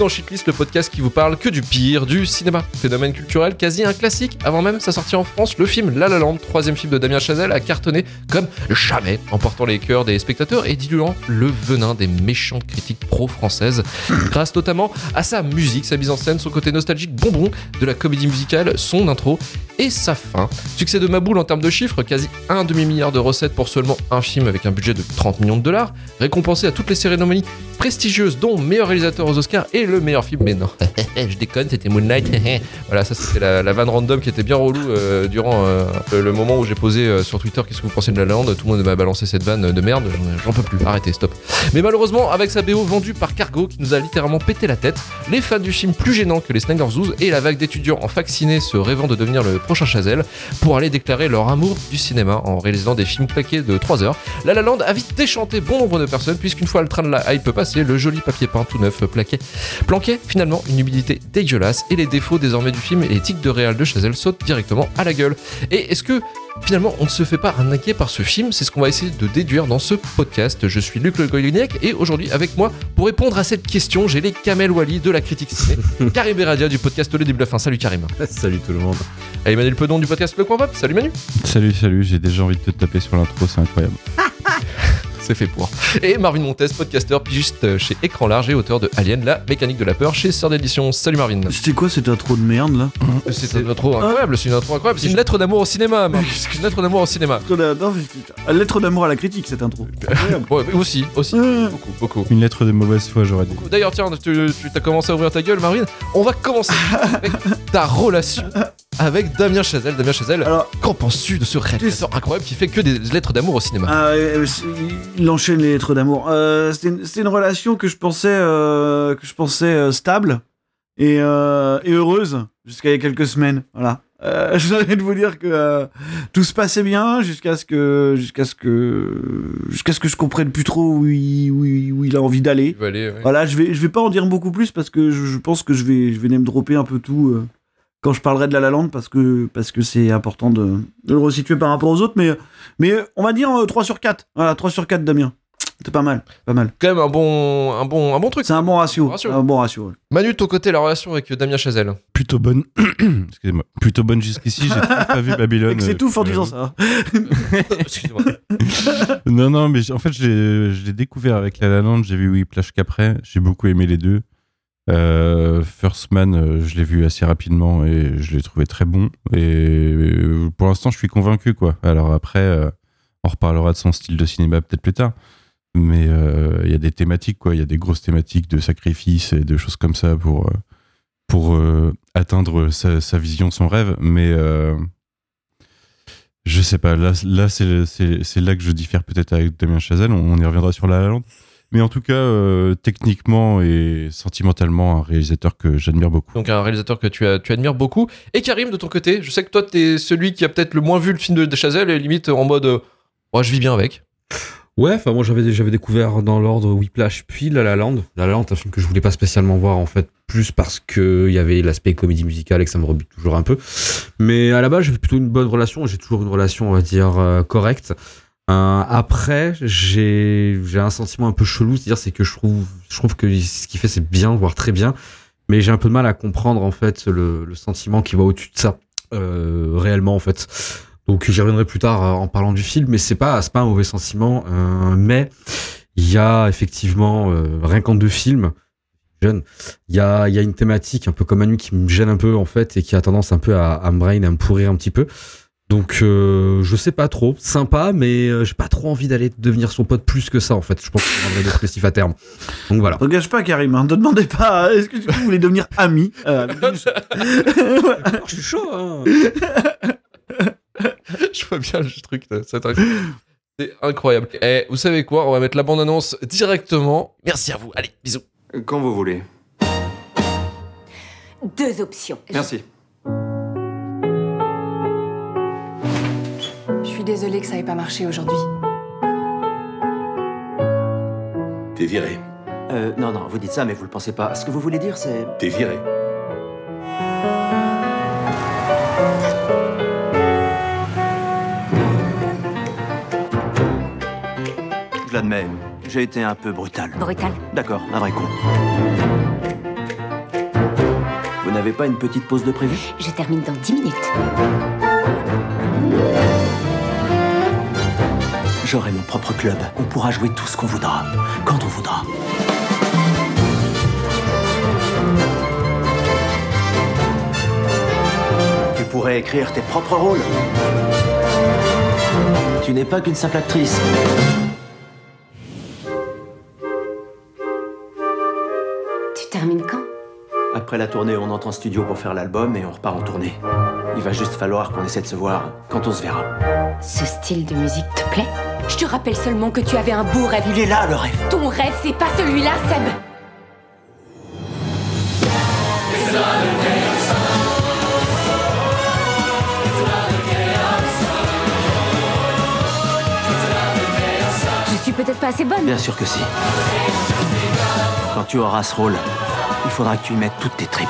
Dans Shitlist, le podcast qui vous parle que du pire du cinéma. Phénomène culturel quasi un classique. Avant même sa sortie en France, le film La La Land, troisième film de Damien Chazelle, a cartonné comme jamais, emportant les cœurs des spectateurs et diluant le venin des méchantes critiques pro-françaises, grâce notamment à sa musique, sa mise en scène, son côté nostalgique bonbon de la comédie musicale, son intro et sa fin. Succès de Maboule en termes de chiffres, quasi un demi-milliard de recettes pour seulement un film avec un budget de 30 millions de dollars, récompensé à toutes les cérémonies prestigieuses, dont meilleur réalisateur aux Oscars et le meilleur film. Mais non, je déconne, c'était Moonlight. voilà, ça c'était la, vanne random qui était bien relou euh, durant euh, le moment où j'ai posé euh, sur Twitter qu'est-ce que vous pensez de La La Land? Tout le monde m'a balancé cette vanne de merde. J'en- peux plus. Arrêtez, stop. Mais malheureusement, avec sa BO vendue par Cargo qui nous a littéralement pété la tête, les fans du film plus gênants que les Snyder Zoos et la vague d'étudiants en vaccinés se rêvant de devenir le prochain Chazelle pour aller déclarer leur amour du cinéma en réalisant des films claqués de 3 heures. La La Land a vite déchanté bon nombre de personnes puisqu'une fois le train de la hype passé, le joli papier peint tout neuf plaquait, planquait finalement une humidité dégueulasse et les défauts désormais du film et les tics de réal de Chazelle sautent directement à la gueule. Et est-ce que Finalement, on ne se fait pas arnaquer par ce film, c'est ce qu'on va essayer de déduire dans ce podcast. Je suis Luc Le Goyoniac et aujourd'hui avec moi pour répondre à cette question, j'ai les Kamel Wally de la critique ciné, Karim Beradia du podcast Le Début de la Fin. Salut Karim. Salut tout le monde. Et Emmanuel Pedon du podcast Le Coin Pop. Salut Manu. Salut, salut, j'ai déjà envie de te taper sur l'intro, c'est incroyable. C'est fait pour. Et Marvin Montes, podcasteur, pigiste chez Écran Large et auteur de Alien, la mécanique de la peur chez Sœur d'édition. Salut Marvin. C'était quoi cette intro de merde là C'est une intro incroyable, c'est une intro incroyable. C'est une lettre d'amour au cinéma, Marvin. C'est une lettre d'amour au cinéma. Lettre d'amour à la critique cette intro. Incroyable. Ouais, aussi, aussi. Beaucoup, beaucoup. Une lettre de mauvaise foi, j'aurais dit. D'ailleurs, tiens, tu, tu t'as commencé à ouvrir ta gueule, Marvin. On va commencer avec ta relation avec Damien Chazelle. Damien Chazelle, qu'en penses-tu de ce réalisateur incroyable qui fait que des lettres d'amour au cinéma? Ah, euh, il enchaîne les lettres d'amour. Euh, C'était une, relation que je pensais, euh, que je pensais stable et, et heureuse jusqu'à il y a quelques semaines. Voilà. Euh, de vous dire que euh, tout se passait bien jusqu'à ce que jusqu'à ce que jusqu'à ce que je comprenne plus trop où il, où il, où il a envie d'aller. Voilà, je vais, je vais pas en dire beaucoup plus parce que je, je pense que je vais, je vais me dropper un peu tout euh, quand je parlerai de La La Land parce que, parce que c'est important de, de le resituer par rapport aux autres. Mais, mais on va dire euh, 3 sur 4. Voilà, 3 sur 4, Damien. C'est pas mal, pas mal. Quand même un bon, un bon, un bon truc. C'est un bon ratio. Bon ratio. Un bon ratio. ouais. Manu, de ton côté, la relation avec Damien Chazelle. Plutôt bonne. Excusez-moi. Plutôt bonne jusqu'ici, j'ai pas vu Babylone. Et que c'est euh, tout en euh, disant ça. Excusez-moi. Non, non, mais en fait, je l'ai je l'ai découvert avec La La Land, j'ai vu Whiplash qu'après. J'ai beaucoup aimé les deux. Euh, First Man, euh, je l'ai vu assez rapidement et je l'ai trouvé très bon. Et euh, pour l'instant, je suis convaincu, quoi. Alors après, on reparlera de son style de cinéma peut-être plus tard. Mais il y a des thématiques, quoi. Il y a des grosses thématiques de sacrifice et de choses comme ça pour, pour atteindre sa, vision, son rêve. Mais je sais pas, là, c'est là que je diffère peut-être avec Damien Chazelle, on, on y reviendra sur La La Land. Mais en tout cas, euh, techniquement et sentimentalement, un réalisateur que j'admire beaucoup. Donc un réalisateur que tu, as, tu admires beaucoup. Et Karim, de ton côté, je sais que toi, t'es celui qui a peut-être le moins vu le film de, de Chazelle et limite en mode, euh, ouais, je vis bien avec. Ouais, enfin moi j'avais j'avais découvert dans l'ordre Whiplash puis La La Land. La La Land, c'est un film que je voulais pas spécialement voir en fait, plus parce que il y avait l'aspect comédie musicale et que ça me rebute toujours un peu. Mais à la base, j'avais plutôt une bonne relation. J'ai toujours une relation, on va dire, euh, correcte. Euh, après, j'ai un sentiment un peu chelou, c'est-à-dire c'est que je trouve je trouve que ce qu'il fait c'est bien, voire très bien, mais j'ai un peu de mal à comprendre en fait le, le sentiment qui va au-dessus de ça euh, réellement en fait. Donc j'y reviendrai plus tard euh, en parlant du film, mais c'est pas c'est pas un mauvais sentiment. euh, mais il y a effectivement euh, rien qu'en deux films jeunes, il y a y a une thématique un peu comme Manu qui me gêne un peu en fait et qui a tendance un peu à, à me brain, à me pourrir un petit peu. Donc euh, je sais pas trop, sympa, mais euh, j'ai pas trop envie d'aller devenir son pote plus que ça en fait. Je pense que je rendrai dépressif à terme. Donc voilà. T'engages pas, Karim. Hein. Ne demandez pas. Est-ce que tu voulais devenir ami euh, je suis chaud. Hein. je vois bien le truc, c'est incroyable. C'est incroyable. Et vous savez quoi? On va mettre la bande-annonce directement. Merci à vous. Allez, bisous. Quand vous voulez. Deux options. Merci. Je désolée que ça ait pas marché aujourd'hui. T'es viré. Euh, non, non, vous dites ça, mais vous le pensez pas. Ce que vous voulez dire, c'est. T'es viré. Je l'admets, j'ai été un peu brutal. Brutal. D'accord, un vrai con. n'avez pas une petite pause de prévu? Je termine dans 10 minutes. J'aurai mon propre club. On pourra jouer tout ce qu'on voudra, quand on voudra. Tu pourrais écrire tes propres rôles. Tu n'es pas qu'une simple actrice. Tu termines quand? Après la tournée, on entre en studio pour faire l'album et on repart en tournée. Il va juste falloir qu'on essaie de se voir quand on se verra. Ce style de musique te plaît? Je te rappelle seulement que tu avais un beau rêve. Il est là, le rêve Ton rêve, c'est pas celui-là, Seb Je suis peut-être pas assez bonne. Bien sûr que si. Quand tu auras ce rôle, il faudra que tu y mettes toutes tes tripes.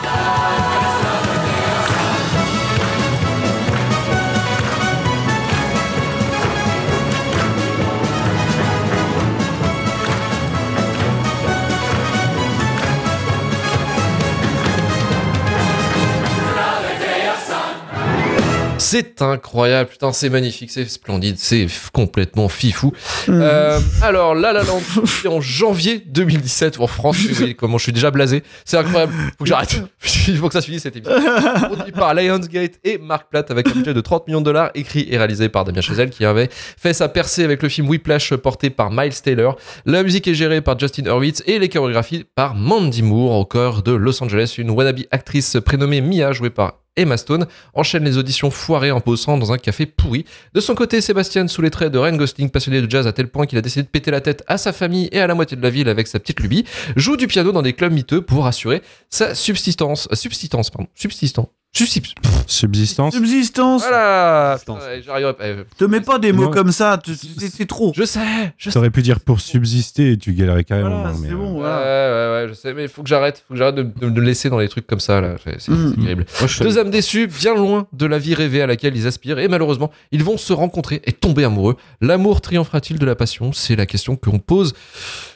C'est incroyable, putain, c'est magnifique, c'est splendide, c'est complètement fifou. Euh, alors, La La Land, en janvier 2017 en France. Comment je suis déjà blasé. C'est incroyable. Faut que j'arrête. Il faut que ça se finisse cette émission. Produit par Lionsgate et Mark Platt avec un budget de 30 millions de dollars, écrit et réalisé par Damien Chazelle qui avait fait sa percée avec le film Whiplash porté par Miles Taylor. La musique est gérée par Justin Hurwitz et les chorégraphies par Mandy Moore au cœur de Los Angeles, une wannabe actrice prénommée Mia jouée par Emma Stone enchaîne les auditions foirées en posant dans un café pourri. De son côté, Sébastien, sous les traits de Ryan Gosling, passionné de jazz à tel point qu'il a décidé de péter la tête à sa famille et à la moitié de la ville avec sa petite lubie, joue du piano dans des clubs miteux pour assurer sa subsistance. Subsistance, pardon. Subsistant. Subsist. Subsistance. Subsistance. Voilà. Subsistance. Ouais, J'arriverai pas. Euh, Te mets pas des mots Non. comme ça, c'est trop. Je sais, je. T'aurais pu dire pour subsister et tu galérais carrément. Voilà, non, mais, c'est euh, bon, Ouais, voilà. ouais, ouais, je sais, mais il faut que j'arrête. faut que j'arrête de, me laisser dans les trucs comme ça, là. C'est Mm. c'est terrible. Moi, je Deux âmes déçues, bien loin de la vie rêvée à laquelle ils aspirent, et malheureusement, ils vont se rencontrer et tomber amoureux. L'amour triomphera-t-il de la passion? C'est la question qu'on pose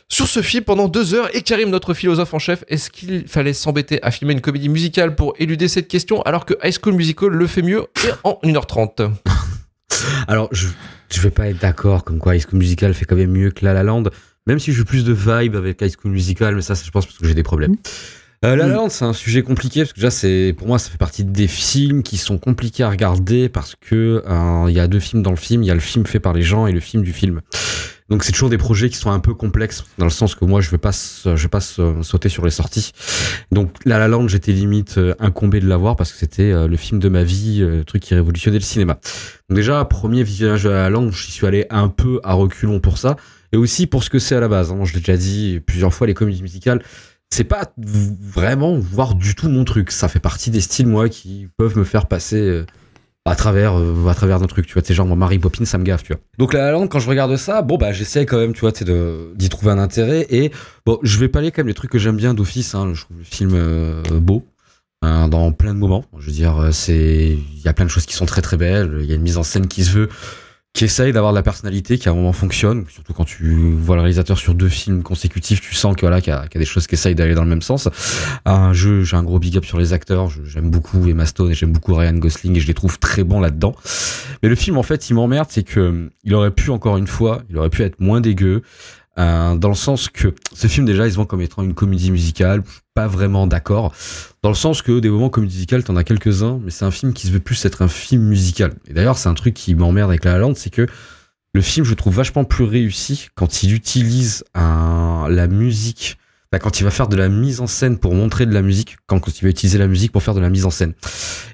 sur ce film pendant deux heures. Et Karim, notre philosophe en chef, est-ce qu'il fallait s'embêter à filmer une comédie musicale pour éluder cette question alors que High School Musical le fait mieux et en 1h30 Alors, je, je vais pas être d'accord, comme quoi High School Musical fait quand même mieux que La La Land, même si j'ai plus de vibe avec High School Musical, mais ça, je pense, parce que j'ai des problèmes. Euh, La La Land, c'est un sujet compliqué, parce que déjà, c'est, pour moi, ça fait partie des films qui sont compliqués à regarder, parce que euh, il y a deux films dans le film, il y a le film fait par les gens et le film du film. Donc c'est toujours des projets qui sont un peu complexes dans le sens que moi je vais pas je vais pas sauter sur les sorties. Donc La La Land j'étais limite euh, incombé de l'avoir parce que c'était euh, le film de ma vie, euh, le truc qui révolutionnait le cinéma. Donc déjà premier visionnage de La La Land, j'y suis allé un peu à reculons pour ça et aussi pour ce que c'est à la base. hein. Je l'ai déjà dit plusieurs fois les comédies musicales c'est pas vraiment voir du tout mon truc. Ça fait partie des styles, moi, qui peuvent me faire passer à travers, euh, à travers d'un truc, tu vois. C'est genre, moi, Mary Poppins, ça me gaffe, tu vois. Donc, La La Land, quand je regarde ça, bon, bah, j'essaie quand même, tu vois, de- d'y trouver un intérêt. Et bon, je vais pas aller quand même les trucs que j'aime bien d'office. Hein. Je trouve le film euh, beau. hein, dans plein de moments. Je veux dire, euh, c'est, il y a plein de choses qui sont très très belles. Il y a une mise en scène qui se veut, qui essaye d'avoir de la personnalité, qui à un moment fonctionne. Surtout quand tu vois le réalisateur sur deux films consécutifs, tu sens que voilà, qu'il y, y a des choses qui essayent d'aller dans le même sens. Un jeu, j'ai un gros big up sur les acteurs. J'aime beaucoup Emma Stone et j'aime beaucoup Ryan Gosling et je les trouve très bons là-dedans. Mais le film, en fait, il m'emmerde, c'est que euh, il aurait pu encore une fois, il aurait pu être moins dégueu. Euh, dans le sens que ce film déjà il se vend comme étant une comédie musicale, pas vraiment d'accord. Dans le sens que des moments comédie musicale, t'en as quelques-uns, mais c'est un film qui se veut plus être un film musical. Et d'ailleurs, c'est un truc qui m'emmerde avec La La Land, c'est que le film, je trouve vachement plus réussi quand il utilise un, la musique, enfin, quand il va faire de la mise en scène pour montrer de la musique, quand, il va utiliser la musique pour faire de la mise en scène.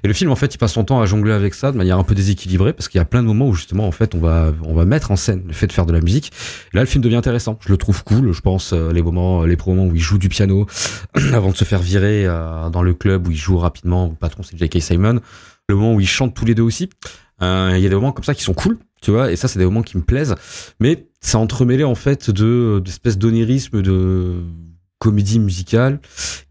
Et le film, en fait, il passe son temps à jongler avec ça de manière un peu déséquilibrée, parce qu'il y a plein de moments où justement, en fait, on va, on va mettre en scène le fait de faire de la musique. Là, le film devient intéressant. Je le trouve cool. Je pense euh, les moments, les moments où il joue du piano avant de se faire virer euh, dans le club où il joue rapidement. Le patron, c'est J.K. Simon. Le moment où ils chantent tous les deux aussi. Euh, Il y a des moments comme ça qui sont cool, tu vois. Et ça, c'est des moments qui me plaisent. Mais c'est entremêlé en fait de d'espèces d'onirisme de comédie musicale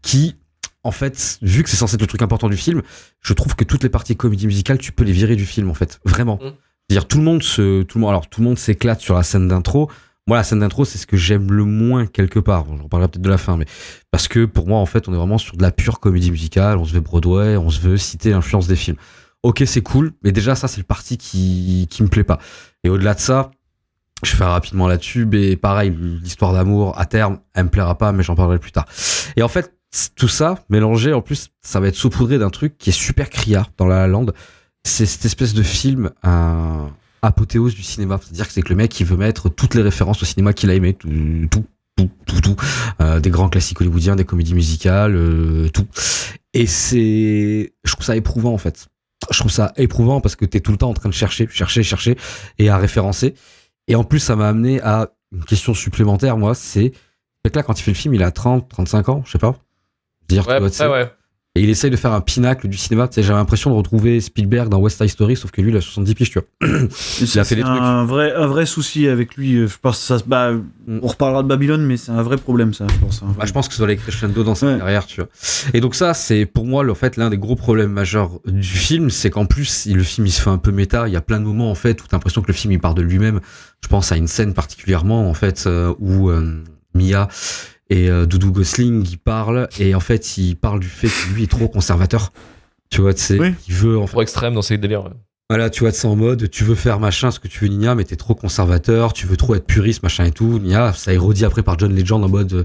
qui en fait, vu que c'est censé être le truc important du film, je trouve que toutes les parties comédie musicale, tu peux les virer du film, en fait. Vraiment. Mm. C'est-à-dire, tout le monde se, tout le monde, alors, tout le monde s'éclate sur la scène d'intro. moi la scène d'intro c'est ce que j'aime le moins quelque part. Bon, J'en parlerai peut-être de la fin, mais parce que pour moi en fait on est vraiment sur de la pure comédie musicale. On se veut Broadway, on se veut citer l'influence des films. Ok c'est cool, mais déjà ça c'est le parti qui qui me plaît pas. Et au-delà de ça, je fais rapidement là-dessus, mais pareil l'histoire d'amour à terme elle me plaira pas, mais j'en parlerai plus tard. Et en fait tout ça mélangé en plus ça va être saupoudré d'un truc qui est super criard dans La La Land c'est cette espèce de film un apothéose du cinéma. C'est-à-dire que c'est que le mec il veut mettre toutes les références au cinéma qu'il a aimé. Tout tout tout tout, tout. Euh, des grands classiques hollywoodiens des comédies musicales euh, tout. Et c'est je trouve ça éprouvant en fait. Je trouve ça éprouvant parce que t'es tout le temps en train de chercher chercher chercher et à référencer et en plus ça m'a amené à une question supplémentaire moi c'est le mec là quand il fait le film il a 30 35 ans je sais pas dire Ouais, tu vois, ouais, ouais. Et il essaye de faire un pinacle du cinéma. Tu sais, j'avais l'impression de retrouver Spielberg dans West Side Story, sauf que lui, il a 70 piges, tu vois. Il a fait des trucs. un vrai, un vrai souci avec lui. euh, Je pense que ça se. Bah, on reparlera de Babylone, mais c'est un vrai problème, ça, je pense. hein. Bah, je pense que ça doit aller crescendo dans sa Ouais. carrière, tu vois. Et donc ça, c'est pour moi, en fait, l'un des gros problèmes majeurs du film, c'est qu'en plus, le film, il se fait un peu méta. Il y a plein de moments, en fait, où t'as l'impression que le film, il part de lui-même. Je pense à une scène particulièrement, en fait, euh, où euh, Mia et euh, Doudou Gosling, ils parlent, et en fait, il parle du fait que lui est trop conservateur. Tu vois, tu sais, Oui. il veut, en fait, Trop extrême dans ces délires. ouais. Voilà, tu vois, c'est en mode, tu veux faire machin, ce que tu veux, Nia, mais t'es trop conservateur, tu veux trop être puriste, machin et tout. Nia, ça est redit après par John Legend en mode, euh,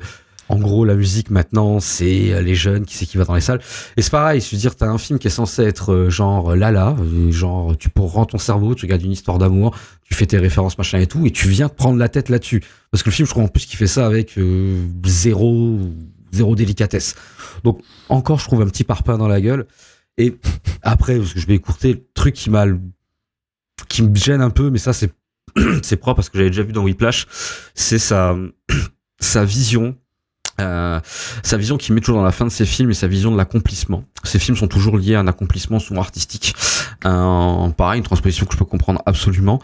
en gros, la musique maintenant, c'est euh, les jeunes, qui c'est qui va dans les salles. Et c'est pareil, je veux dire, t'as un film qui est censé être genre Lala, genre, tu rendre ton cerveau, tu regardes une histoire d'amour, tu fais tes références, machin et tout, et tu viens te prendre la tête là-dessus. Parce que le film, je crois en plus qu'il fait ça avec euh, zéro, zéro délicatesse. Donc, encore, je trouve un petit parpaing dans la gueule. Et après, parce que je vais écourter, le truc qui m'a qui me gêne un peu, mais ça c'est c'est propre parce que j'avais déjà vu dans Whiplash, c'est sa vision. Euh, sa vision qu'il met toujours dans la fin de ses films et sa vision de l'accomplissement. Ces films sont toujours liés à un accomplissement souvent artistique. Un, pareil, une transposition que je peux comprendre absolument.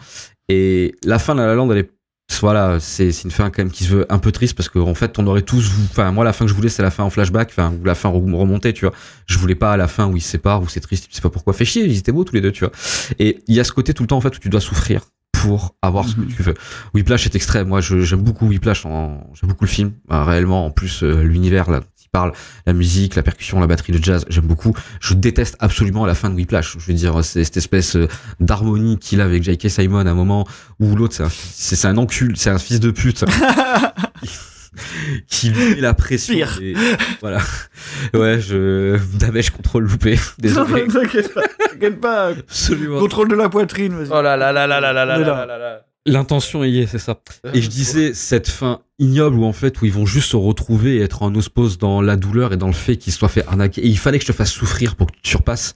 Et la fin de La La elle est voilà, c'est une fin quand même qui se veut un peu triste parce qu'en en fait, on aurait tous, enfin moi la fin que je voulais c'est la fin en flashback, enfin ou la fin rem- remontée, tu vois. Je voulais pas à la fin où ils se séparent, où c'est triste, tu sais pas pourquoi. Fait chier, ils étaient beaux tous les deux, tu vois. Et il y a ce côté tout le temps en fait où tu dois souffrir pour avoir ce que Mhm. tu veux. Whiplash est extrême. Moi, je- j'aime beaucoup Whiplash. J'aime beaucoup le film. Euh, réellement, en plus, euh, l'univers là, dont il parle, la musique, la percussion, la batterie, le jazz, j'aime beaucoup. Je déteste absolument la fin de Whiplash. Je veux dire, c'est cette espèce euh, d'harmonie qu'il a avec J.K. Simon à un moment où l'autre, c'est un, un encul, c'est un fils de pute. qui lui met la pression. Pire. et- voilà. Ouais, je, je contrôle loupé. Désolé. T'inquiète pas, t'inquiète pas. Absolument. Contrôle de la poitrine, vas-y. Oh là là là là là là là là là. là là. L'intention y est, c'est ça. Et je disais, cette fin ignoble où en fait, où ils vont juste se retrouver et être en osmose dans la douleur et dans le fait qu'ils se soient fait arnaquer. Et il fallait que je te fasse souffrir pour que tu surpasses.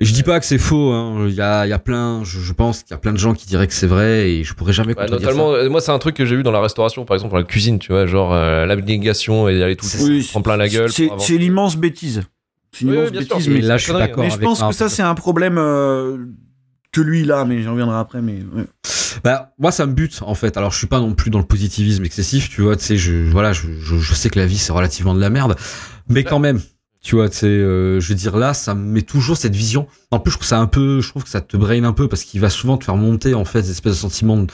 Je dis pas que c'est faux, hein. Il y a, il y a plein, je, je pense qu'il y a plein de gens qui diraient que c'est vrai et je pourrais jamais notamment, euh, moi, c'est un truc que j'ai vu dans la restauration, par exemple, dans la cuisine, tu vois, genre euh, l'abnégation et aller tout le Oui, temps en plein la gueule. C'est l'immense bêtise. C'est une Oui, immense oui, bien sûr. bêtise, mais, là, je suis d'accord mais je pense que ça, c'est un problème euh, que lui, a, mais j'en reviendrai après. Mais ouais. Bah, moi, ça me bute, en fait. Alors, je suis pas non plus dans le positivisme excessif, tu vois, tu sais, je, voilà, je, je, je sais que la vie, c'est relativement de la merde. Mais quand même, tu vois, sais, euh, je veux dire, là, ça me met toujours cette vision. En plus, je trouve ça un peu, je trouve que ça te brain un peu parce qu'il va souvent te faire monter, en fait, des espèces de sentiments de,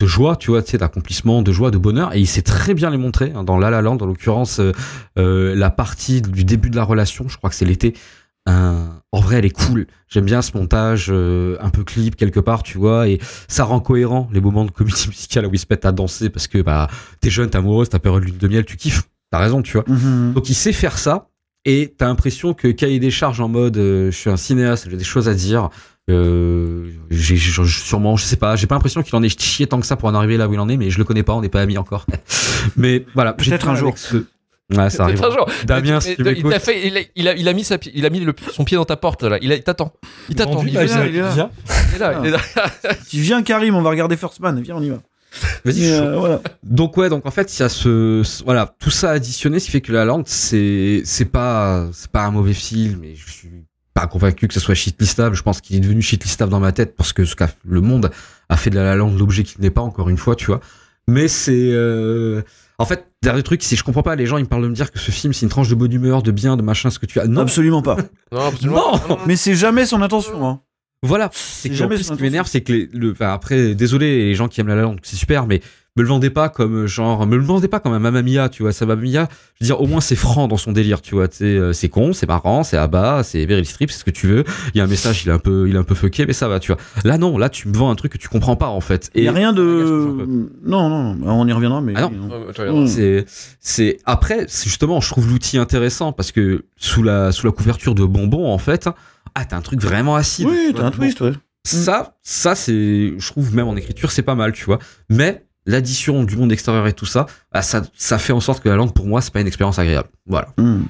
de joie, tu vois, tu sais, d'accomplissement, de joie, de bonheur. Et il sait très bien les montrer, hein, dans La La Land, en l'occurrence, euh, euh, la partie du début de la relation, je crois que c'est l'été. En vrai, elle est cool. J'aime bien ce montage euh, un peu clip quelque part, tu vois, et ça rend cohérent les moments de comédie musicale où ils se mettent à danser parce que bah t'es jeune, t'es amoureuse, t'as période lune de miel, tu kiffes. T'as raison, tu vois. Mhm. Donc il sait faire ça et t'as l'impression que cahier des charges en mode euh, je suis un cinéaste, j'ai des choses à dire. Euh, j'ai sûrement, je sais pas, j'ai pas l'impression qu'il en ait chié tant que ça pour en arriver là où il en est, mais je le connais pas, on n'est pas amis encore. mais voilà, j'ai Peut-être un jour. ce- Ouais, ça arrive. Peut-être un jour. Damien, Mais si tu il fait, a, il a, il a mis sa, il a mis le- son pied dans ta porte là. Il, t'attend. Il t'attend. Il, il est là, il est là. Viens. il est là. il est là. Si viens Karim, on va regarder First Man. Viens, on y va. Vas-y, euh, voilà. Donc ouais, donc en fait, il y a ce, ce- voilà, tout ça additionné, ce qui fait que La Land, c'est c'est pas c'est pas un mauvais film et je suis pas convaincu que ce soit shitlistable. Je pense qu'il est devenu shitlistable dans ma tête parce que ce qu'a le monde a fait de La La Land l'objet qu'il n'est pas encore une fois, tu vois. Mais c'est euh, en fait, dernier truc, si je comprends pas, les gens ils me parlent de me dire que ce film c'est une tranche de bonne humeur, de bien, de machin, ce que tu as. Non, Absolument pas. Non, absolument. Non. Mais c'est jamais son intention. Hein. Voilà, c'est jamais plus, ce qui m'énerve, c'est que les, le, enfin, après, désolé les gens qui aiment La La Land, c'est super, mais me le vendez pas comme genre, me le vendez pas comme un Mamma Mia, tu vois. Ça Mamma Mia, je veux dire, au moins c'est franc dans son délire, tu vois. tu sais, euh, C'est con, c'est marrant, c'est à bas, c'est Meryl Streep, c'est ce que tu veux. Il y a un message, il est un peu, il est un peu fucké, mais ça va, tu vois. Là non, là tu me vends un truc que tu comprends pas en fait. Il y a rien de. Non, non, non, on y reviendra, mais. Ah non. non. Ouais, tu regardes. Mm. C'est, c'est après, c'est justement, je trouve l'outil intéressant parce que sous la sous la couverture de bonbons, en fait, ah t'as un truc vraiment acide. Oui, t'as un twist, ouais. Ça, ça c'est, je trouve même en écriture, c'est pas mal, tu vois. Mais l'addition du monde extérieur et tout ça, ah, ça, ça fait en sorte que la langue pour moi, c'est pas une expérience agréable. Voilà. Hmm.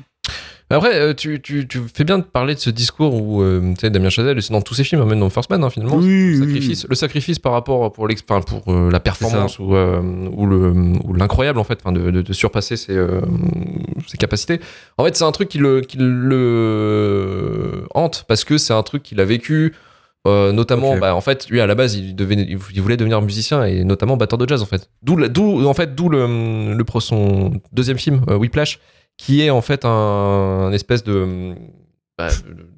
Après, euh, tu, tu, tu fais bien de parler de ce discours où euh, tu sais, Damien Chazelle, c'est dans tous ses films, hein, même dans First Man, hein, finalement, Oui, le oui, sacrifice, le sacrifice par rapport pour, enfin, pour euh, la performance ou, euh, ou le ou l'incroyable en fait, enfin, de, de, de surpasser ses, ses capacités. En fait, c'est un truc qui le, qui le hante parce que c'est un truc qu'il a vécu. euh, notamment, bah, en fait, lui à la base, il, devait, il voulait devenir musicien et notamment batteur de jazz en fait. D'où, en fait, d'où le, le pro- son deuxième film, euh, Whiplash, qui est en fait un, un espèce de, bah,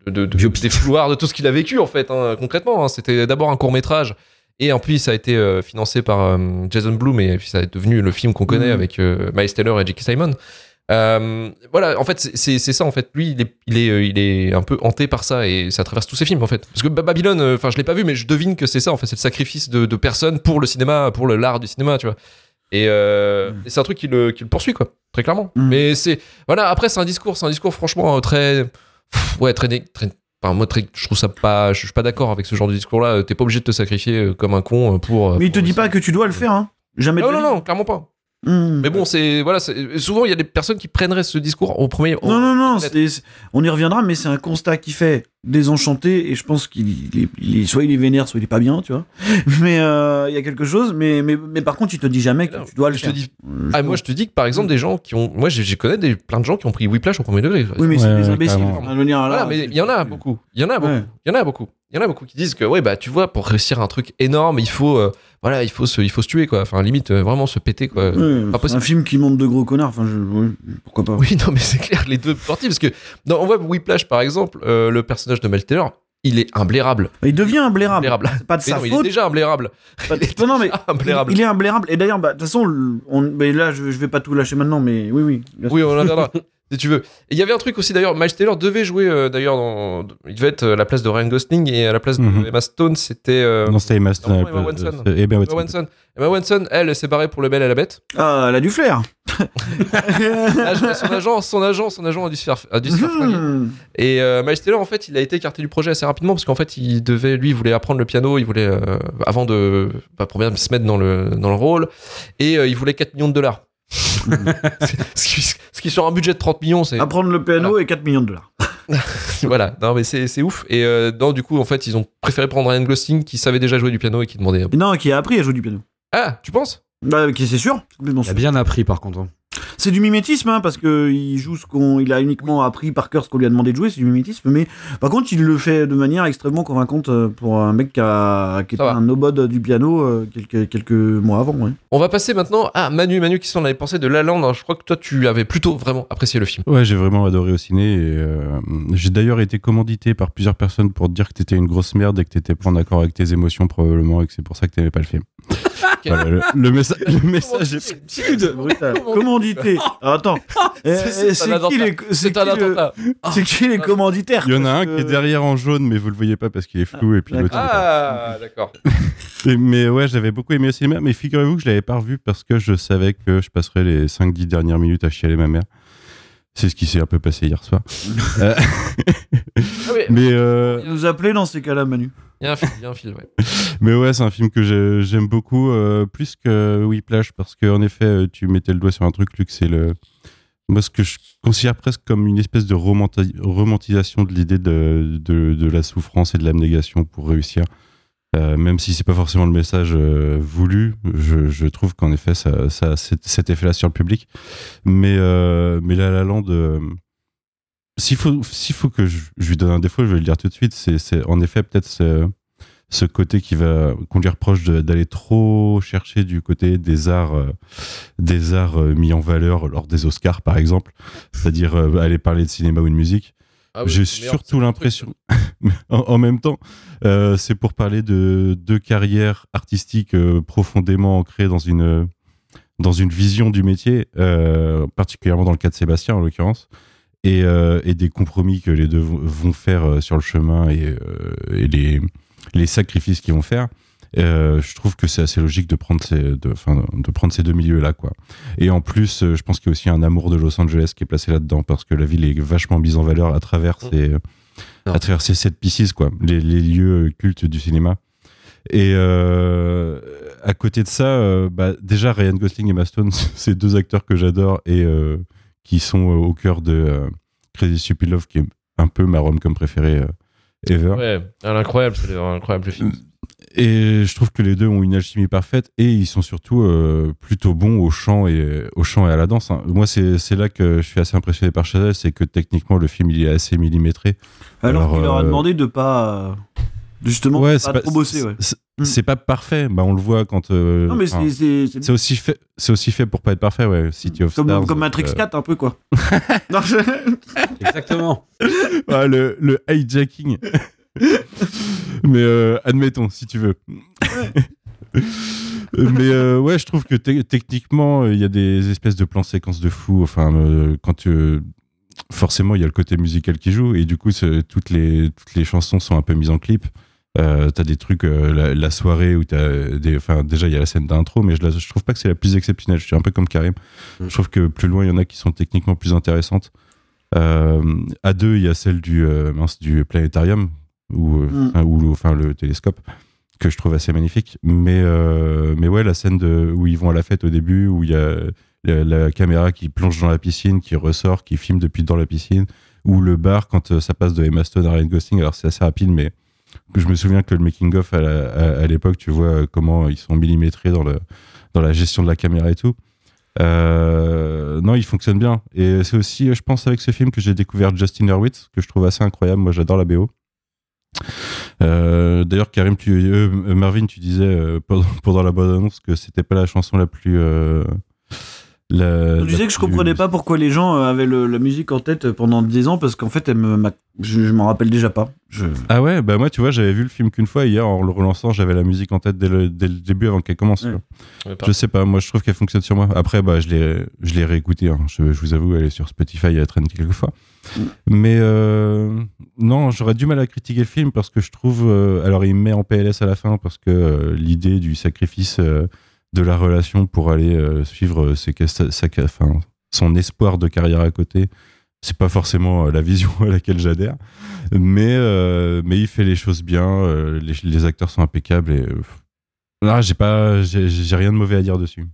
de, de, de, défouloir de tout ce qu'il a vécu en fait hein, concrètement. hein. C'était d'abord un court métrage et en plus ça a été euh, financé par euh, Jason Blum et puis ça est devenu le film qu'on connaît Mhm. avec euh, Miles Taylor et J.K. Simon. Euh, voilà, en fait, c'est- ça en fait. Lui, il est, il est, il est un peu hanté par ça et ça traverse tous ses films en fait. Parce que Ba- Babylone, enfin, je l'ai pas vu, mais je devine que c'est ça en fait. C'est le sacrifice de, de personnes pour le cinéma, pour le l'art du cinéma, tu vois. Et, euh, Mm. et c'est un truc qui le, qui le poursuit quoi, très clairement. Mm. Mais c'est voilà. Après, c'est un discours, c'est un discours franchement euh, très, pff, ouais, très, très. Enfin, moi, très, je trouve ça pas. Je suis pas d'accord avec ce genre de discours-là. T'es pas obligé de te sacrifier euh, comme un con euh, pour. euh, Mais il te dit pas que tu dois le faire, hein. Jamais Non, non, non, clairement pas. Hmm. Mais bon, c'est voilà, souvent il y a des personnes qui prendraient ce discours au premier. au- Non, non, non, on y reviendra, mais c'est un constat qui fait désenchanté, et je pense qu'il est, soit il est vénère, soit il est pas bien, tu vois. Mais euh, il y a quelque chose, mais, mais, mais par contre, il te dit jamais que tu dois le Je te faire. dis, Euh, ah, moi je te dis que par exemple des gens qui ont, moi j'ai j'ai connais des plein de gens qui ont pris Whiplash au premier degré. Oui, mais c'est Ouais, des imbéciles. je Voilà, mais il y en a beaucoup. Il y en a beaucoup. Ouais. Il y en a beaucoup. Il y en a beaucoup qui disent que ouais bah tu vois pour réussir un truc énorme il faut euh, voilà il faut se il faut se tuer quoi. Enfin limite euh, vraiment se péter quoi. Ouais, pas c'est possible. un film qui monte de gros connards, enfin, je, pourquoi pas. Oui non mais c'est clair les deux parties parce que dans, on voit Whiplash par exemple euh, le personnage de Mel Taylor il est imblairable. Il devient imblairable. C'est pas de Mais sa non, il est faute. déjà imblairable. de- il est Non, non, mais imblairable. il, il est imblairable. Et d'ailleurs, bah, de toute façon, le- on, mais là, je, je vais pas tout lâcher maintenant, mais oui, oui. Oui, on. si tu veux. Et il y avait un truc aussi d'ailleurs, Miles Taylor devait jouer euh, d'ailleurs dans. Il devait être à la place de Ryan Gosling et à la place de Mhm. Emma Stone, c'était. euh, Non, c'était Emma Stone. Emma Watson. euh, Emma Watson. Emma Watson, elle, elle s'est barrée pour le bel et la bête. Ah, elle a du flair. Là, son agent, son agent, son agent a dû se faire, a dû se faire flinguer. Hmm. Et euh, Miles Taylor, en fait, il a été écarté du projet assez rapidement parce qu'en fait, il devait, lui, il voulait apprendre le piano, il voulait, euh, avant de, bah, pour bien se mettre dans le, dans le rôle, et euh, il voulait 4 millions de dollars. Ce, qui, ce qui, sur un budget de 30 millions, c'est. Apprendre le piano et 4 millions de dollars. voilà, non, mais c'est c'est ouf. Et euh, non, du coup, en fait, ils ont préféré prendre Ryan Gosling qui savait déjà jouer du piano et qui demandait. Non, qui a appris à jouer du piano. Ah, tu penses? Bah, qui c'est sûr. Il a sûr. bien appris par contre. Hein. C'est du mimétisme, hein, parce que il joue ce qu'on, il a uniquement appris par cœur ce qu'on lui a demandé de jouer, c'est du mimétisme. Mais par contre, il le fait de manière extrêmement convaincante euh, pour un mec qui, a, qui était va. un nobody du piano euh, quelques, quelques mois avant. Ouais. On va passer maintenant à Manu. Manu, qui s'en avait pensé de La Land Alors, Je crois que toi, tu avais plutôt vraiment apprécié le film. Ouais, j'ai vraiment adoré au ciné. et, euh, j'ai d'ailleurs été commandité par plusieurs personnes pour te dire que t'étais une grosse merde et que t'étais pas en accord avec tes émotions probablement et que c'est pour ça que t'aimais pas le film. Voilà, le, le messa- le message est... Brutal. Commandité. Attends. Eh, C'est- eh, qui les, c'est le- qui les commanditaires Il y en a un qui est derrière en jaune, mais vous le voyez pas parce qu'il est flou et puis l'autre. Ah, d'accord. Mais ouais, j'avais beaucoup aimé au cinéma, mais figurez-vous que je l'avais pas revu parce que je savais que je passerais les 5-10 dernières minutes à chialer ma mère. C'est ce qui s'est un peu passé hier soir. Euh, Ah mais, euh, Nous appeler dans ces cas-là, Manu. Il y a un film, il mais ouais, c'est un film que j'ai- j'aime beaucoup, euh, plus que Whiplash, parce qu'en effet, euh, tu mettais le doigt sur un truc, Luc, c'est le. Moi, ce que je considère presque comme une espèce de romanti- romantisation de l'idée de, de, la souffrance et de l'abnégation pour réussir. Euh, même si c'est pas forcément le message voulu, je, trouve qu'en effet ça, ça cet, effet-là sur le public. Mais euh, mais La La Land, s'il faut s'il faut que je, je lui donne un défaut, je vais le dire tout de suite. C'est c'est en effet peut-être ce, ce côté qui va qu'on lui reproche de- d'aller trop chercher du côté des arts euh, des arts euh, mis en valeur lors des Oscars par exemple, c'est-à-dire euh, aller parler de cinéma ou de musique. Ah oui, J'ai surtout l'impression, en, en même temps, euh, c'est pour parler de deux carrières artistiques profondément ancrées dans une, dans une vision du métier, particulièrement dans le cas de Sébastien en l'occurrence, et, euh, et des compromis que les deux vont- faire euh, sur le chemin et, euh, et les, les sacrifices qu'ils vont faire. Euh, je trouve que c'est assez logique de prendre ces, de, de prendre ces deux milieux-là, quoi. Et en plus, euh, je pense qu'il y a aussi un amour de Los Angeles qui est placé là-dedans parce que la ville est vachement mise en valeur à travers Mm. ces, Non. à travers ces set pieces, quoi, les, les lieux cultes du cinéma. Et euh, à côté de ça, euh, bah, déjà Ryan Gosling et Emma Stone, c'est deux acteurs que j'adore et euh, qui sont euh, au cœur de euh, Crazy Stupid Love, qui est un peu ma rom-com préférée euh, ever. Ouais, incroyable, c'est un incroyable film. Et je trouve que les deux ont une alchimie parfaite et ils sont surtout euh, plutôt bons au chant et au chant et à la danse. hein. Moi, c'est là que je suis assez impressionné par Chazelle, c'est que techniquement le film il est assez millimétré. Alors, Alors, qu'il leur a euh, demandé de pas. Euh, Justement, ouais, c'est pas, trop bosser, ouais. c'est- Mm. Pas parfait. Bah, on le voit quand. euh, Non, mais c'est- aussi fait. C'est aussi fait pour pas être parfait, ouais. City of Comme, Stars. comme Matrix euh, 4, un peu, quoi. Non, je- Exactement. le, le hijacking. mais euh, admettons, si tu veux. mais euh, ouais, je trouve que te- techniquement, il y a des espèces de plans séquences de fou. Enfin, euh, quand tu. Forcément, il y a le côté musical qui joue, et du coup, toutes les, toutes les chansons sont un peu mises en clip. Euh, t'as des trucs, euh, la, la soirée où t'as des. Enfin, déjà, il y a la scène d'intro, mais je, la- je trouve pas que c'est la plus exceptionnelle. Je suis un peu comme Karim. Mm. Je trouve que plus loin, il y en a qui sont techniquement plus intéressantes. Euh, à deux, il y a celle du, euh, mince, du planétarium, ou, euh, Mm. enfin, ou enfin, le télescope, que je trouve assez magnifique. Mais, euh, mais ouais, la scène de, où ils vont à la fête au début, où il y a la, la caméra qui plonge dans la piscine, qui ressort, qui filme depuis dans la piscine, ou le bar quand euh, ça passe de Emma Stone à Ryan Gosling. Alors c'est assez rapide, mais je me souviens que le making-of à, la- à- l'époque, tu vois euh, comment ils sont millimétrés dans, le, dans la gestion de la caméra et tout. Euh, non, il fonctionne bien. Et c'est aussi, je pense, avec ce film que j'ai découvert Justin Hurwitz, que je trouve assez incroyable. Moi, j'adore la BO. Euh, D'ailleurs, Karim, tu, euh, Marvin, tu disais euh, pendant, pendant la bonne annonce que c'était pas la chanson la plus. Euh, la- Je disais que je comprenais pas pourquoi les gens euh, avaient le- la musique en tête pendant 10 ans, parce qu'en fait, elle me, m'a- je, je m'en rappelle déjà pas. Je... Ah ouais, bah moi, tu vois, j'avais vu le film qu'une fois hier en le relançant, j'avais la musique en tête dès le, dès le début avant qu'elle commence. Ouais. Je sais pas, moi je trouve qu'elle fonctionne sur moi. Après, bah, je l'ai, je l'ai réécouté. hein. Je, je vous avoue, elle est sur Spotify, elle traîne quelques fois. Mm. Mais euh, non, j'aurais du mal à critiquer le film parce que je trouve. euh, alors, il me met en PLS à la fin parce que euh, l'idée du sacrifice euh, de la relation pour aller euh, suivre ses, sa- sa- enfin, son espoir de carrière à côté, c'est pas forcément euh, la vision à laquelle j'adhère. Mais, euh, mais il fait les choses bien, euh, les, les acteurs sont impeccables et. euh, Là, j'ai pas, j'ai j'ai rien de mauvais à dire dessus.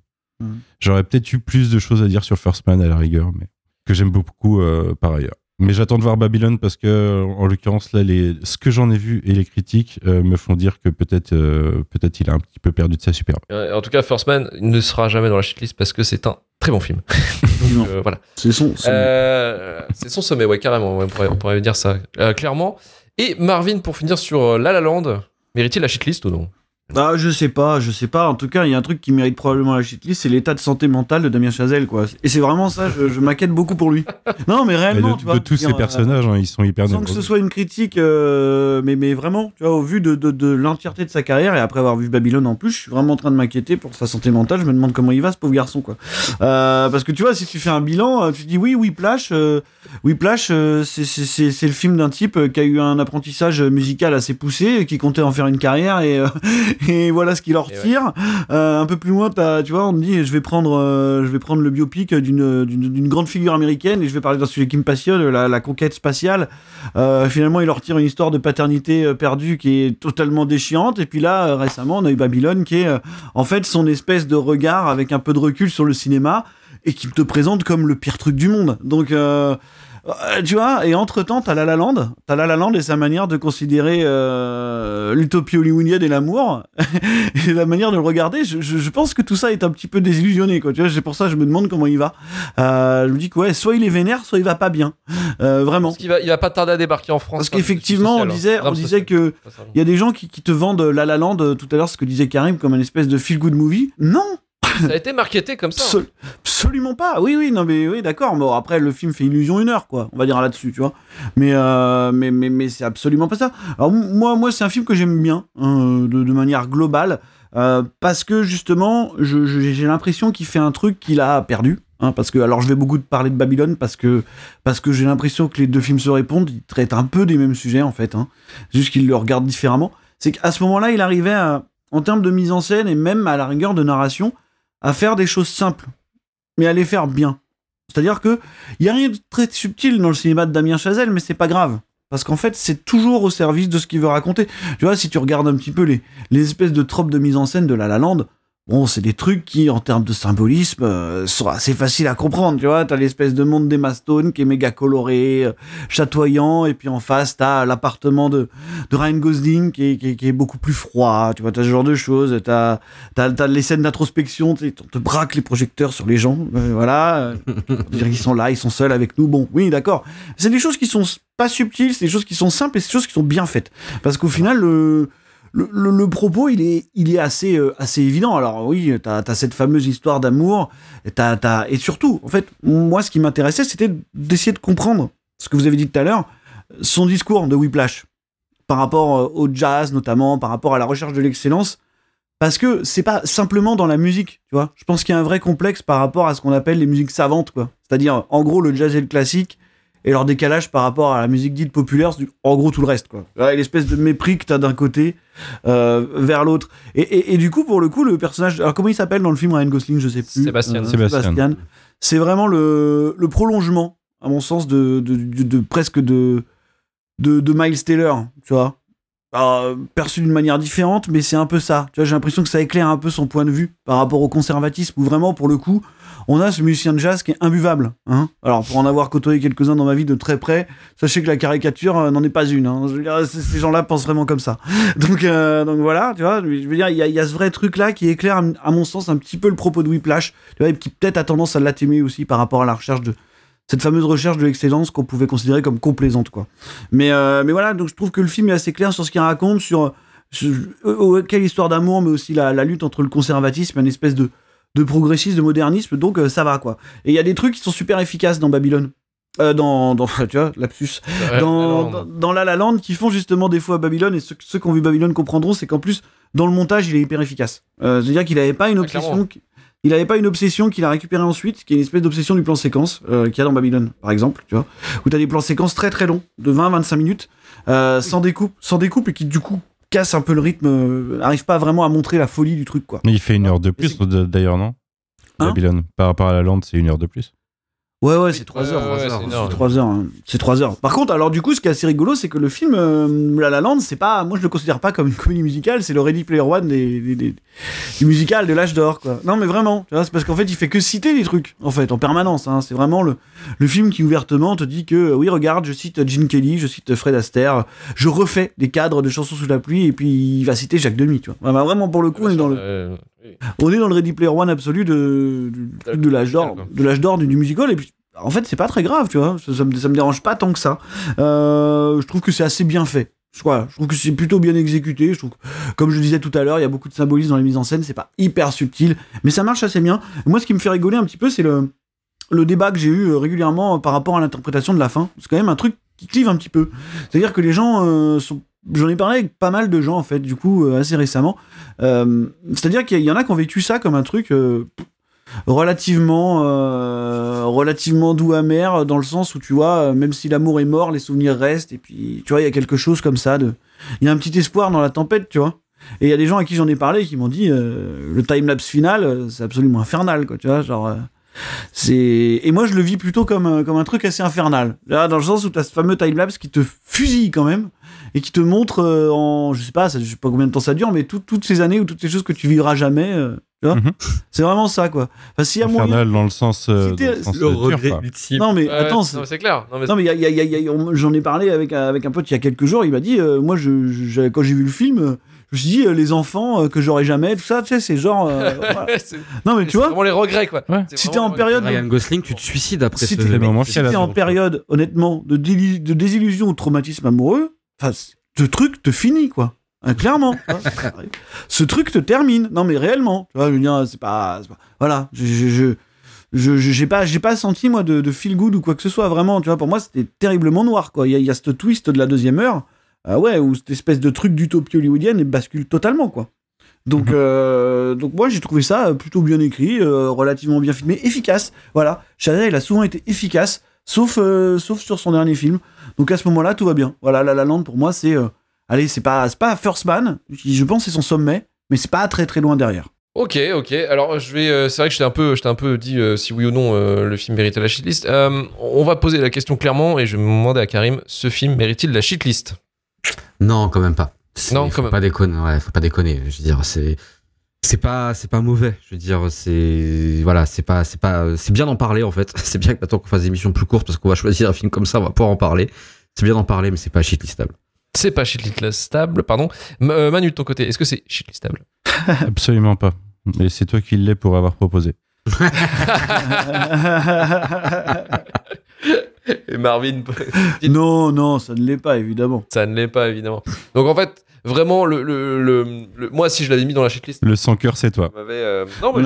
Mhm. J'aurais peut-être eu plus de choses à dire sur First Man à la rigueur, mais que j'aime beaucoup euh, par ailleurs. Mais j'attends de voir Babylone parce que, en l'occurrence, là, les, ce que j'en ai vu et les critiques euh, me font dire que peut-être, euh, peut-être il a un petit peu perdu de sa super. Euh, En tout cas, First Man ne sera jamais dans la shitlist parce que c'est un très bon film. Donc, euh, voilà. C'est son. Euh, c'est son sommet, ouais, carrément. ouais, on, pourrait, on pourrait dire ça, euh, clairement. Et Marvin, pour finir sur La La Land, mérite-t-il la shitlist ou non? Ah, je sais pas, je sais pas. En tout cas, il y a un truc qui mérite probablement la shitlist, c'est l'état de santé mentale de Damien Chazelle, quoi. Et c'est vraiment ça, je, je m'inquiète beaucoup pour lui. Non, mais Mais réellement, de, tu vois. de tous ces personnages, hein, ils sont hyper Sans que ce soit une critique, euh, mais, mais vraiment, tu vois, au vu de, de, de l'entièreté de sa carrière et après avoir vu Babylone en plus, je suis vraiment en train de m'inquiéter pour sa santé mentale. Je me demande comment il va, ce pauvre garçon, quoi. Euh, parce que tu vois, si tu fais un bilan, euh, tu te dis oui, Whiplash, Whiplash, c'est- le film d'un type qui a eu un apprentissage musical assez poussé, qui comptait en faire une carrière et, euh, et voilà ce qu'il en ouais. retire. Euh, un peu plus loin, tu vois, on me dit, je vais prendre, euh, je vais prendre le biopic d'une grande figure américaine et je vais parler d'un sujet qui me passionne, la, la conquête spatiale. Euh, finalement, il leur tire une histoire de paternité perdue qui est totalement déchirante. Et puis là, récemment, on a eu Babylone qui est euh, en fait son espèce de regard avec un peu de recul sur le cinéma et qui te présente comme le pire truc du monde. Donc, euh, tu vois, et entre-temps, t'as La La Land, t'as La La Land et sa manière de considérer euh, l'utopie hollywoodienne et l'amour, et la manière de le regarder, je, je- je pense que tout ça est un petit peu désillusionné, quoi. Tu vois, c'est pour ça que je me demande comment il va. Euh, je me dis que ouais, soit il est vénère, soit il va pas bien. Euh, vraiment. Parce qu'il va, il va pas tarder à débarquer en France. Parce hein, qu'effectivement, on hein. disait, on disait que il y a des gens qui, qui te vendent La La Land, euh, tout à l'heure, ce que disait Karim, comme une espèce de feel-good movie. Non Ça a été marketé comme ça. hein. Absol- absolument pas. Oui, oui, non, mais oui, d'accord. Bon, après, le film fait illusion une heure, quoi. On va dire là-dessus, tu vois. Mais, euh, mais, mais, mais c'est absolument pas ça. Alors, moi, moi c'est un film que j'aime bien, hein, de, de manière globale, euh, parce que justement, j'ai l'impression qu'il fait un truc qu'il a perdu. hein, parce que, alors, je vais beaucoup parler de Babylone parce que, parce que j'ai l'impression que les deux films se répondent. Ils traitent un peu des mêmes sujets, en fait. Hein, juste qu'ils le regardent différemment. C'est qu'à ce moment-là, il arrivait à, en termes de mise en scène et même à la rigueur de narration, à faire des choses simples, mais à les faire bien. C'est-à-dire que il y a rien de très subtil dans le cinéma de Damien Chazelle, mais c'est pas grave. Parce qu'en fait, c'est toujours au service de ce qu'il veut raconter. Tu vois, si tu regardes un petit peu les, les espèces de tropes de mise en scène de La La Land, bon, c'est des trucs qui, en termes de symbolisme, euh, sont assez faciles à comprendre. Tu vois, t'as l'espèce de monde d'Emma Stone qui est méga coloré, euh, chatoyant, et puis en face, t'as l'appartement de, de Ryan Gosling qui est, qui, est, qui est beaucoup plus froid. Tu vois, t'as ce genre de choses. T'as T'as as les scènes d'introspection, on te braque les projecteurs sur les gens, euh, voilà. dire qu'ils sont là, ils sont seuls avec nous. Bon, oui, d'accord. C'est des choses qui sont pas subtiles, c'est des choses qui sont simples et c'est des choses qui sont bien faites. Parce qu'au final, le, le, propos, il est, il est assez, euh, assez évident. Alors oui, t'as as cette fameuse histoire d'amour, et, et surtout, en fait, moi, ce qui m'intéressait, c'était d'essayer de comprendre ce que vous avez dit tout à l'heure, son discours de Whiplash par rapport euh, au jazz notamment, par rapport à la recherche de l'excellence, parce que c'est pas simplement dans la musique, tu vois. Je pense qu'il y a un vrai complexe par rapport à ce qu'on appelle les musiques savantes, quoi. C'est-à-dire, en gros, le jazz et le classique, et leur décalage par rapport à la musique dite populaire, c'est en gros tout le reste, quoi. L'espèce de mépris que t'as d'un côté euh, vers l'autre. Et, et- et du coup, pour le coup, le personnage, alors comment il s'appelle dans le film Ryan Gosling, je sais plus. Sébastien. Sébastien. C'est vraiment le, le prolongement, à mon sens, de, de, de- de- presque de, de, de Miles Taylor, tu vois. Alors, perçu d'une manière différente, mais c'est un peu ça. Tu vois, j'ai l'impression que ça éclaire un peu son point de vue par rapport au conservatisme, où vraiment, pour le coup, on a ce musicien de jazz qui est imbuvable. Hein Alors, pour en avoir côtoyé quelques-uns dans ma vie de très près, sachez que la caricature euh, n'en est pas une. Hein. Je veux dire, c- ces gens-là pensent vraiment comme ça. Donc, euh, donc voilà, tu vois, je veux dire, il y, a- ce vrai truc-là qui éclaire, à mon sens, un petit peu le propos de Whiplash, et qui peut-être a tendance à l'atténuer aussi par rapport à la recherche de cette fameuse recherche de l'excellence qu'on pouvait considérer comme complaisante, quoi. Mais, euh, mais voilà, donc je trouve que le film est assez clair sur ce qu'il raconte, sur, euh, quelle histoire d'amour, mais aussi la, la lutte entre le conservatisme une espèce de, de progressisme, de modernisme, donc euh, ça va, quoi. Et il y a des trucs qui sont super efficaces dans Babylone. Euh, dans, dans, tu vois, lapsus. Ouais, Dans, alors, dans, dans La La Land, qui font justement des fois Babylone, et ceux, ceux qui ont vu Babylone comprendront, c'est qu'en plus, dans le montage, il est hyper efficace. Euh, C'est-à-dire qu'il n'avait pas une obsession. il n'avait pas une obsession qu'il a récupérée ensuite, qui est une espèce d'obsession du plan séquence euh, qu'il y a dans Babylone, par exemple, tu vois, où tu as des plans séquences très très longs, de 20-25 minutes, euh, sans découpe, sans découpe, et qui du coup cassent un peu le rythme, euh, n'arrivent pas vraiment à montrer la folie du truc, quoi. Mais il fait une heure de plus d'ailleurs, non? Hein? Babylone. Par rapport à la lande, c'est une heure de plus. Ouais, ouais, c'est 3 ouais, heures. ouais, c'est heures, une c'est heure, 3 heures. hein. C'est 3 heures. Par contre, alors du coup, ce qui est assez rigolo, c'est que le film euh, La La Land, c'est pas, moi je le considère pas comme une comédie musicale, c'est le Ready Player One des, des- des- du musical de l'âge d'or, quoi. Non, mais vraiment, c'est parce qu'en fait, il fait que citer des trucs, en fait, en permanence. hein. C'est vraiment le, le film qui ouvertement te dit que, oui, regarde, je cite Gene Kelly, je cite Fred Astaire, je refais des cadres de chansons sous la pluie, et puis il va citer Jacques Demy, tu vois. Bah, vraiment, pour le coup, on est dans le, Euh. On est dans le Ready Player One absolu de, de, de l'âge d'or, de l'âge d'or du, du musical. Et puis, en fait, c'est pas très grave, tu vois. Ça, ça me, ça me dérange pas tant que ça. Euh, je trouve que c'est assez bien fait. Je, voilà, je trouve que c'est plutôt bien exécuté. Je trouve, que, comme je disais tout à l'heure, il y a beaucoup de symbolisme dans les mises en scène. C'est pas hyper subtil, mais ça marche assez bien. Moi, ce qui me fait rigoler un petit peu, c'est le, le débat que j'ai eu euh, régulièrement par rapport à l'interprétation de la fin. C'est quand même un truc qui clive un petit peu. C'est-à-dire que les gens euh, sont. J'en ai parlé avec pas mal de gens, en fait, du coup, euh, assez récemment. Euh, C'est-à-dire qu'il y, en a qui ont vécu ça comme un truc euh, relativement, relativement doux amer, dans le sens où, tu vois, même si l'amour est mort, les souvenirs restent, et puis, tu vois, il y a quelque chose comme ça. de Il y a un petit espoir dans la tempête, tu vois. Et il y a des gens à qui j'en ai parlé qui m'ont dit le timelapse final, euh, c'est absolument infernal, quoi, tu vois, genre. c'est et moi je le vis plutôt comme un, comme un truc assez infernal Là, dans le sens où tu as ce fameux timelapse qui te fusille quand même et qui te montre euh, en je sais pas ça, je sais pas combien de temps ça dure mais tout- toutes ces années ou toutes ces choses que tu vivras jamais euh, tu vois Mhm. c'est vraiment ça quoi enfin moyen Infernal dans le sens. euh, Si dans le sens Le dur, regret non mais attends c'est- clair. Non, mais non mais il y a- il y a- il y a- il y a- on- j'en ai parlé avec, avec un pote il y a quelques jours il m'a dit euh, moi je, je- quand j'ai vu le film je me suis dit euh, les enfants euh, que j'aurai jamais tout ça tu sais c'est genre euh, voilà. non mais tu vois vraiment les regrets, quoi. Ouais. Si t'es en période. Ryan Gosling, tu te suicides après Si ce moment Si t'es en période, honnêtement, de, déli- de désillusion ou de traumatisme amoureux, enfin, ce truc te finit, quoi. Euh, clairement. Ce truc te termine. Non, mais réellement. Tu vois, je veux dire, c'est pas, pas- Voilà. Je, je, j'ai pas, j'ai pas senti, moi, de, de feel good ou quoi que ce soit. Vraiment, tu vois, pour moi, c'était terriblement noir, quoi. Il y a, il y a ce twist de la deuxième heure. Ah ouais, où cette espèce de truc d'utopie hollywoodienne bascule totalement, quoi. Donc, euh, donc moi, j'ai trouvé ça plutôt bien écrit, euh, relativement bien filmé, efficace. Voilà. Chazelle, il a souvent été efficace, sauf, euh, sauf sur son dernier film. Donc à ce moment-là, tout va bien. Voilà, La La Land, pour moi, c'est. euh, allez, c'est pas, c'est pas First Man, je pense c'est son sommet, mais c'est pas très très loin derrière. Ok, ok. Alors, je vais. euh, c'est vrai que je t'ai un peu, je t'ai un peu dit euh, si oui ou non euh, le film méritait la shitlist. Euh, on va poser la question clairement et je vais me demander à Karim ce film mérite-t-il la shitlist? Non, quand même pas. Non, faut quand même. pas déconner. Ouais, faut pas déconner. Je veux dire, c'est c'est pas c'est pas mauvais. Je veux dire, c'est voilà, c'est pas c'est pas c'est bien d'en parler en fait. C'est bien que maintenant qu'on fasse des émissions plus courtes parce qu'on va choisir un film comme ça, on va pouvoir en parler. C'est bien d'en parler, mais c'est pas shitlistable. C'est pas shitlistable, pardon. M- euh, Manu, de ton côté, est-ce que c'est shitlistable? Absolument pas. Et c'est toi qui l'es pour avoir proposé. Et Marvin, non, non, ça ne l'est pas, évidemment. ça ne l'est pas évidemment. Donc en fait, vraiment, le, le, le- le- moi, si je l'avais mis dans la shitlist, Le sans cœur, c'est toi. euh, Non, mais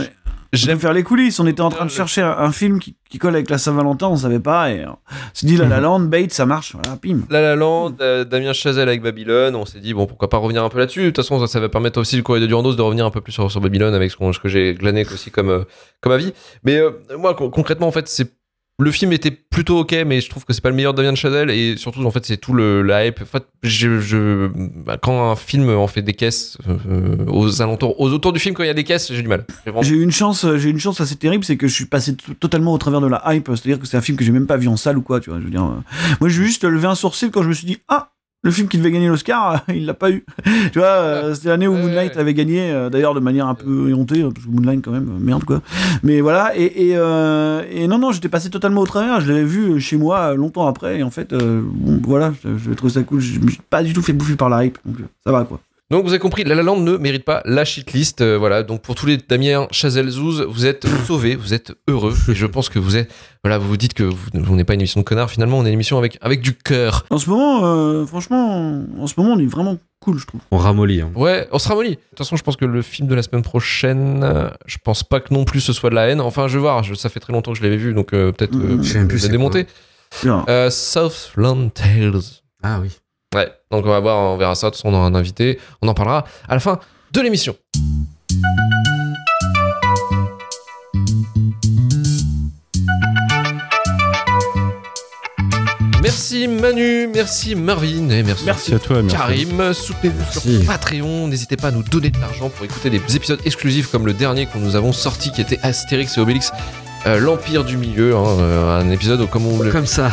J'aime faire les coulisses. On était en train de chercher un, un film qui, qui colle avec la Saint-Valentin, on savait pas. Et on s'est dit, La La Land, Bait, ça marche. Voilà, pim. La La Land, euh, Damien Chazelle avec Babylone, on s'est dit bon pourquoi pas revenir un peu là-dessus. De toute façon ça, ça va permettre aussi le courrier de Durandos de revenir un peu plus sur, sur Babylone avec ce, que j'ai glané aussi comme euh, comme avis. Mais euh, moi con- concrètement en fait c'est le film était plutôt ok mais je trouve que c'est pas le meilleur de Damien Chazelle et surtout en fait c'est tout le la hype. En fait bah, quand un film en fait des caisses euh, aux alentours aux autour du film quand il y a des caisses j'ai du mal. J'ai eu une chance, j'ai une chance assez terrible, c'est que je suis passé totalement au travers de la hype. C'est-à-dire que c'est un film que j'ai même pas vu en salle ou quoi, tu vois. Je veux euh, moi, j'ai juste levé un sourcil quand je me suis dit, ah, le film qui devait gagner l'Oscar, il l'a pas eu. tu vois, euh, c'était l'année où Moonlight avait gagné, euh, d'ailleurs de manière un peu éhontée, hein, parce que Moonlight quand même, euh, merde quoi. Mais voilà, et, et, euh, et non, non, j'étais passé totalement au travers. Je l'avais vu chez moi euh, longtemps après, et en fait, euh, bon, voilà, je, je trouvé ça cool. Je me suis pas du tout fait bouffer par la hype, donc euh, ça va quoi. Donc vous avez compris, La La Land ne mérite pas la shitlist. Euh, voilà, donc pour tous les Damien Chazelle Zouz, vous êtes sauvés, vous êtes heureux. Et je pense que vous êtes, voilà, vous vous dites que vous, on n'est pas une émission de connards. Finalement, on est une émission avec avec du cœur. En ce moment, euh, franchement, en ce moment, on est vraiment cool, je trouve. On ramollit. Hein. Ouais, on se ramollit. De toute façon, je pense que le film de la semaine prochaine, euh, je pense pas que non plus ce soit de la haine. Enfin, je vais voir. je- ça fait très longtemps que je l'avais vu, donc euh, peut-être euh, Mhm. Je vais c'est démonter. Euh, Southland Tales. Ah oui. Ouais, donc on va voir, on verra ça. De toute façon, on aura un invité. On en parlera à la fin de l'émission. Merci Manu, merci Marvin et merci, Merci à toi, merci. Karim. Soutenez-nous sur. Patreon. N'hésitez pas à nous donner de l'argent pour écouter des épisodes exclusifs comme le dernier que nous avons sorti qui était Astérix et Obélix, euh, l'Empire du Milieu. hein, euh, un épisode comme on le Comme ça.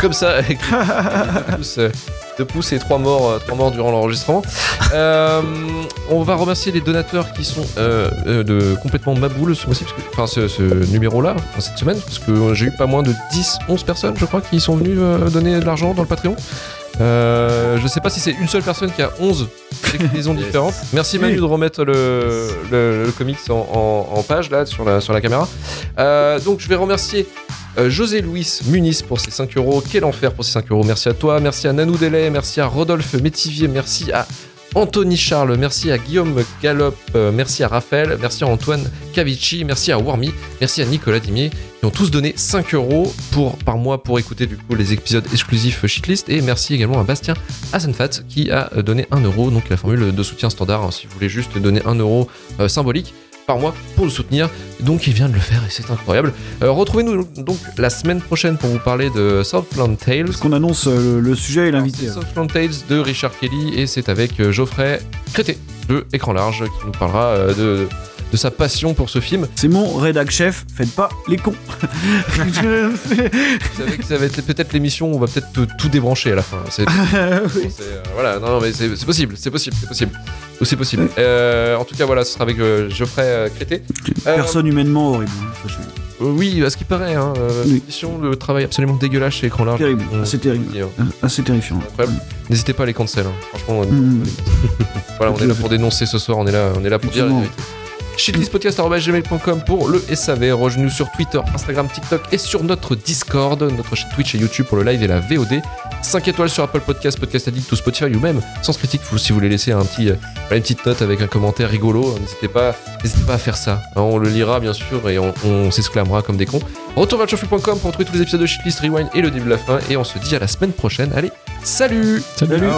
comme ça, avec pouces, euh, deux pouces et trois morts, euh, trois morts durant l'enregistrement. Euh, on va remercier les donateurs qui sont euh, de complètement maboule ce mois-ci, enfin ce, ce numéro-là, enfin, cette semaine, parce que j'ai eu pas moins de 10, 11 personnes, je crois, qui sont venues euh, donner de l'argent dans le Patreon. Euh, je sais pas si c'est une seule personne qui a 11 déclinaisons différentes. Merci Manu de remettre le, le, le comics en, en- en page là sur la, sur la caméra. Euh, donc je vais remercier euh, José Louis Muniz pour ses 5 euros. Quel enfer pour ses 5 euros. Merci à toi. Merci à Nanou Delay. Merci à Rodolphe Métivier. Merci à Anthony Charles. Merci à Guillaume Gallop. euh, merci à Raphaël. Merci à Antoine Cavici. Merci à Wormy. Merci à Nicolas Dimier. Ils ont tous donné 5 euros par mois pour écouter du coup les épisodes exclusifs Shitlist. Et merci également à Bastien Hassenfat qui a euh, donné 1 euro. Donc la formule de soutien standard. hein, si vous voulez juste donner 1 euro symbolique par mois pour le soutenir. Donc il vient de le faire et c'est incroyable. Euh, Retrouvez-nous donc la semaine prochaine pour vous parler de Southland Tales. Parce qu'on annonce euh, le, le sujet et l'invité. Southland Tales de Richard Kelly et c'est avec euh, Geoffrey Crété de Écran Large qui nous parlera de, de sa passion pour ce film. C'est mon rédac chef, faites pas les cons. Vous savez que ça va être peut-être l'émission où on va peut-être tout- débrancher à la fin. C'est Oui. Euh, voilà, non, non, mais c'est possible, c'est possible, c'est possible. Ou c'est possible. Euh, en tout cas, voilà, ce sera avec euh, Geoffrey euh, Crété. Personne humainement horrible. hein, oui, à ce qui paraît, hein, Oui. de travail absolument dégueulasse chez Écran Large. Terrible, On- assez terrible. on hein. Assez terrifiant. N'hésitez pas à les cancel. hein. Franchement, euh, Mm. voilà, on est là pour dénoncer ce soir. On est là, on est là pour dire la Effectivement. vérité. shitlistpodcast.gmail.com pour le SAV. Rejoignez-nous sur Twitter, Instagram, TikTok et sur notre Discord, notre chaîne Twitch et YouTube pour le live et la VOD. 5 étoiles sur Apple Podcast, Podcast Addict ou Spotify ou même sans critique si vous voulez laisser un petit, euh, une petite note avec un commentaire rigolo. N'hésitez pas, n'hésitez pas à faire ça. Hein, on le lira bien sûr et on, on s'exclamera comme des cons. Retour vers pour retrouver tous les épisodes de Shitlist Rewind et le début de la fin. Et on se dit à la semaine prochaine. Allez, salut Salut.